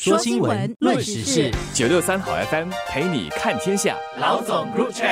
说新闻，论时事，九六三好 FM 陪你看天下。老总入场。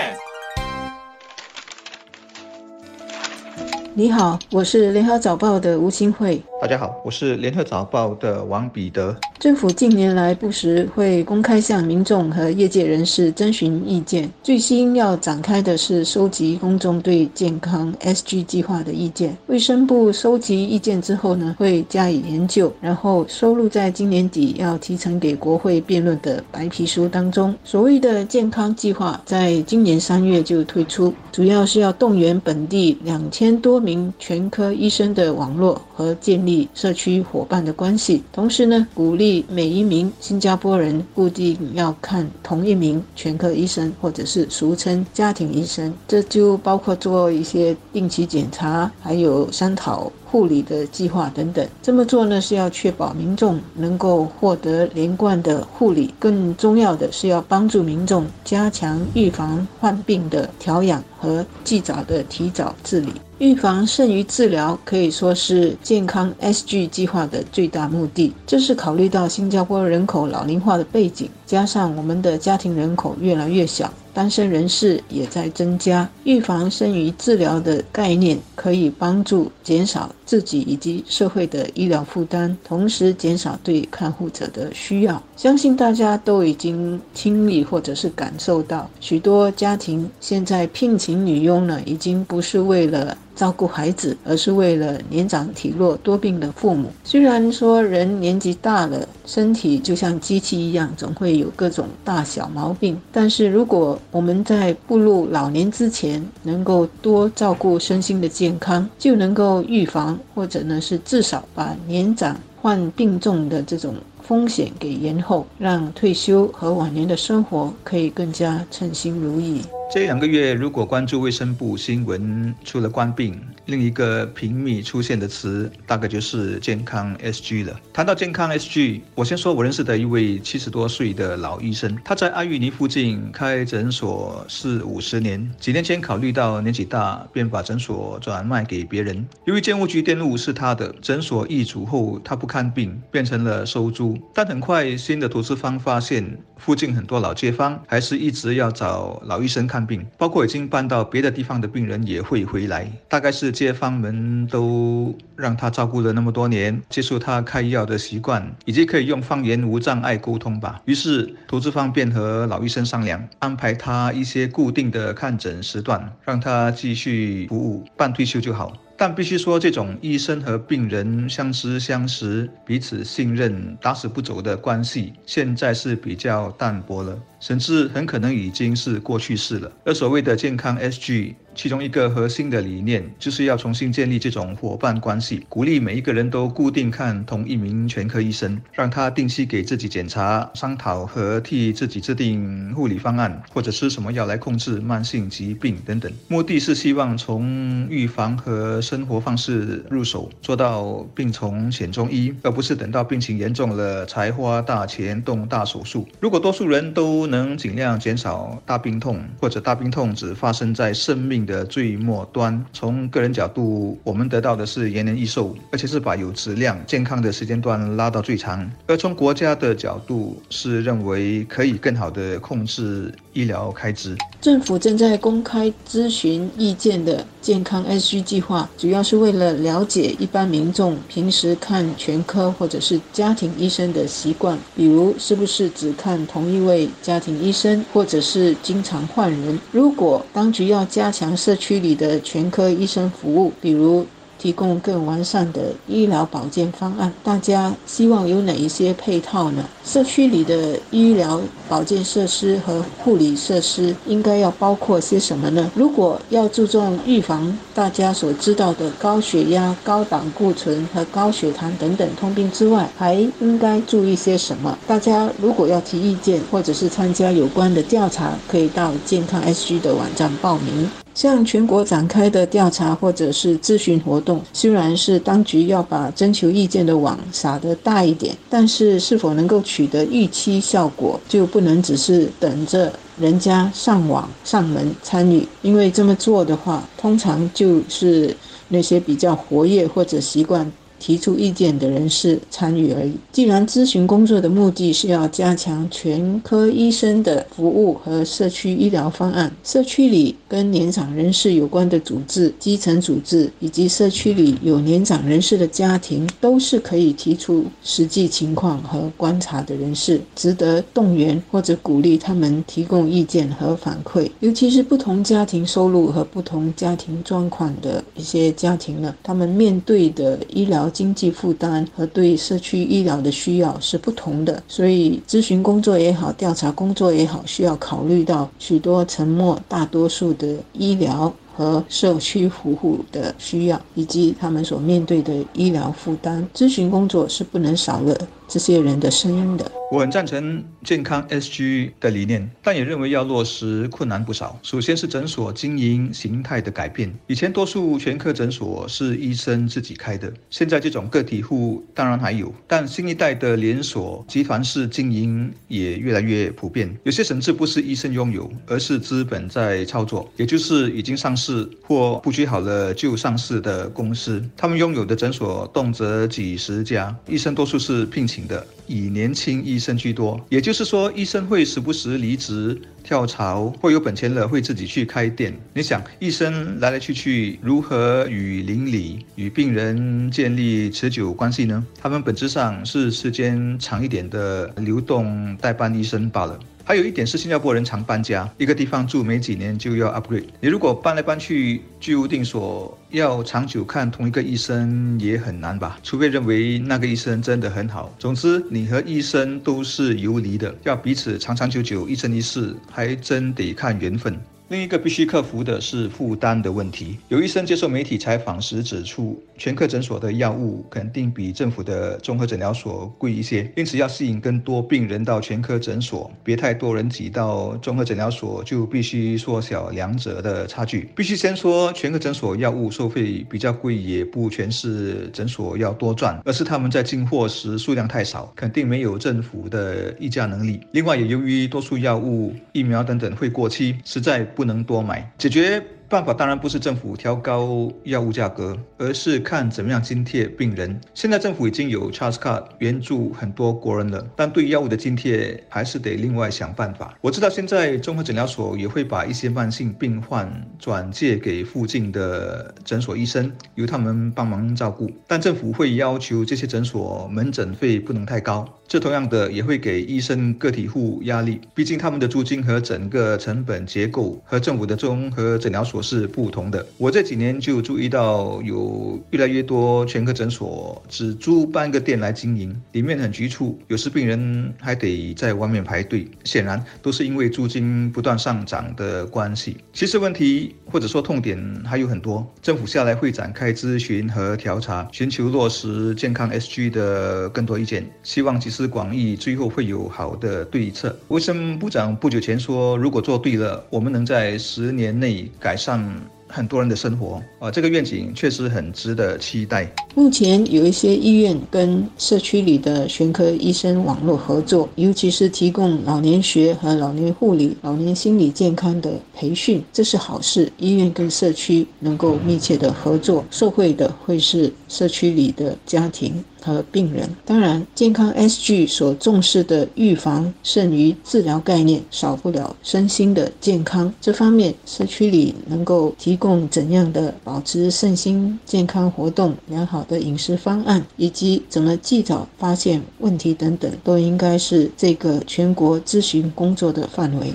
你好，我是联合早报的吴新慧。大家好，我是联合早报的王彼得。政府近年来不时会公开向民众和业界人士征询意见，最新要展开的是收集公众对健康 SG 计划的意见。卫生部收集意见之后呢，会加以研究，然后收录在今年底要提呈给国会辩论的白皮书当中。所谓的健康计划，在今年三月就推出，主要是要动员本地两千多名全科医生的网络和建立社区伙伴的关系，同时呢，鼓励。每一名新加坡人固定要看同一名全科医生，或者是俗称家庭医生，这就包括做一些定期检查，还有商讨。护理的计划等等，这么做呢是要确保民众能够获得连贯的护理，更重要的是要帮助民众加强预防患病的调养和尽早的提早治理。预防胜于治疗，可以说是健康 SG 计划的最大目的。这是考虑到新加坡人口老龄化的背景，加上我们的家庭人口越来越小。单身人士也在增加，预防生育治疗的概念可以帮助减少自己以及社会的医疗负担，同时减少对看护者的需要。相信大家都已经亲历或者是感受到，许多家庭现在聘请女佣呢，已经不是为了。照顾孩子，而是为了年长体弱多病的父母。虽然说人年纪大了，身体就像机器一样，总会有各种大小毛病。但是如果我们在步入老年之前，能够多照顾身心的健康，就能够预防，或者呢是至少把年长患病重的这种风险给延后，让退休和晚年的生活可以更加称心如意。这两个月，如果关注卫生部新闻，除了官病，另一个频密出现的词，大概就是健康 SG 了。谈到健康 SG，我先说我认识的一位七十多岁的老医生，他在阿育尼附近开诊所四五十年，几年前考虑到年纪大，便把诊所转卖给别人。由于建物局电路是他的，诊所易主后，他不看病，变成了收租。但很快，新的投资方发现，附近很多老街坊还是一直要找老医生看。看病，包括已经搬到别的地方的病人也会回来。大概是街坊们都让他照顾了那么多年，接受他开药的习惯，以及可以用方言无障碍沟通吧。于是投资方便和老医生商量，安排他一些固定的看诊时段，让他继续服务，半退休就好。但必须说，这种医生和病人相知相识、彼此信任、打死不走的关系，现在是比较淡薄了，甚至很可能已经是过去式了。而所谓的健康 SG。其中一个核心的理念就是要重新建立这种伙伴关系，鼓励每一个人都固定看同一名全科医生，让他定期给自己检查、商讨和替自己制定护理方案，或者吃什么药来控制慢性疾病等等。目的是希望从预防和生活方式入手，做到病从浅中医，而不是等到病情严重了才花大钱动大手术。如果多数人都能能尽量减少大病痛，或者大病痛只发生在生命。的最末端，从个人角度，我们得到的是延年益寿，而且是把有质量、健康的时间段拉到最长；而从国家的角度，是认为可以更好的控制医疗开支。政府正在公开咨询意见的健康 SG 计划，主要是为了了解一般民众平时看全科或者是家庭医生的习惯，比如是不是只看同一位家庭医生，或者是经常换人。如果当局要加强社区里的全科医生服务，比如。提供更完善的医疗保健方案，大家希望有哪一些配套呢？社区里的医疗保健设施和护理设施应该要包括些什么呢？如果要注重预防大家所知道的高血压、高胆固醇和高血糖等等通病之外，还应该注意些什么？大家如果要提意见或者是参加有关的调查，可以到健康 SG 的网站报名。向全国展开的调查或者是咨询活动，虽然是当局要把征求意见的网撒得大一点，但是是否能够取得预期效果，就不能只是等着人家上网上门参与，因为这么做的话，通常就是那些比较活跃或者习惯。提出意见的人士参与而已。既然咨询工作的目的是要加强全科医生的服务和社区医疗方案，社区里跟年长人士有关的组织、基层组织以及社区里有年长人士的家庭，都是可以提出实际情况和观察的人士，值得动员或者鼓励他们提供意见和反馈。尤其是不同家庭收入和不同家庭状况的一些家庭呢，他们面对的医疗经济负担和对社区医疗的需要是不同的，所以咨询工作也好，调查工作也好，需要考虑到许多沉默大多数的医疗。和社区服务的需要，以及他们所面对的医疗负担，咨询工作是不能少了这些人的声音的。我很赞成健康 SG 的理念，但也认为要落实困难不少。首先是诊所经营形态的改变，以前多数全科诊所是医生自己开的，现在这种个体户当然还有，但新一代的连锁集团式经营也越来越普遍。有些甚至不是医生拥有，而是资本在操作，也就是已经上市或布局好了就上市的公司，他们拥有的诊所动辄几十家，医生多数是聘请的，以年轻医。生居多，也就是说，医生会时不时离职跳槽，或有本钱了会自己去开店。你想，医生来来去去，如何与邻里、与病人建立持久关系呢？他们本质上是时间长一点的流动代办医生罢了。还有一点是，新加坡人常搬家，一个地方住没几年就要 upgrade。你如果搬来搬去，居无定所，要长久看同一个医生也很难吧？除非认为那个医生真的很好。总之，你和医生都是游离的，要彼此长长久久、一生一世，还真得看缘分。另一个必须克服的是负担的问题。有医生接受媒体采访时指出，全科诊所的药物肯定比政府的综合诊疗所贵一些，因此要吸引更多病人到全科诊所，别太多人挤到综合诊疗所，就必须缩小两者的差距。必须先说，全科诊所药物收费比较贵，也不全是诊所要多赚，而是他们在进货时数量太少，肯定没有政府的议价能力。另外，也由于多数药物、疫苗等等会过期，实在。不能多买，解决。办法当然不是政府调高药物价格，而是看怎么样津贴病人。现在政府已经有 Charles Card 援助很多国人了，但对药物的津贴还是得另外想办法。我知道现在综合诊疗所也会把一些慢性病患转介给附近的诊所医生，由他们帮忙照顾。但政府会要求这些诊所门诊费不能太高，这同样的也会给医生个体户压力，毕竟他们的租金和整个成本结构和政府的综合诊疗所。是不同的。我这几年就注意到，有越来越多全科诊所只租半个店来经营，里面很局促，有时病人还得在外面排队。显然都是因为租金不断上涨的关系。其实问题或者说痛点还有很多，政府下来会展开咨询和调查，寻求落实健康 SG 的更多意见，希望集思广益，最后会有好的对策。卫生部长不久前说，如果做对了，我们能在十年内改善。上很多人的生活啊，这个愿景确实很值得期待。目前有一些医院跟社区里的全科医生网络合作，尤其是提供老年学和老年护理、老年心理健康的培训，这是好事。医院跟社区能够密切的合作，受惠的会是社区里的家庭。和病人，当然，健康 SG 所重视的预防胜于治疗概念，少不了身心的健康。这方面，社区里能够提供怎样的保持身心健康活动、良好的饮食方案，以及怎么尽早发现问题等等，都应该是这个全国咨询工作的范围。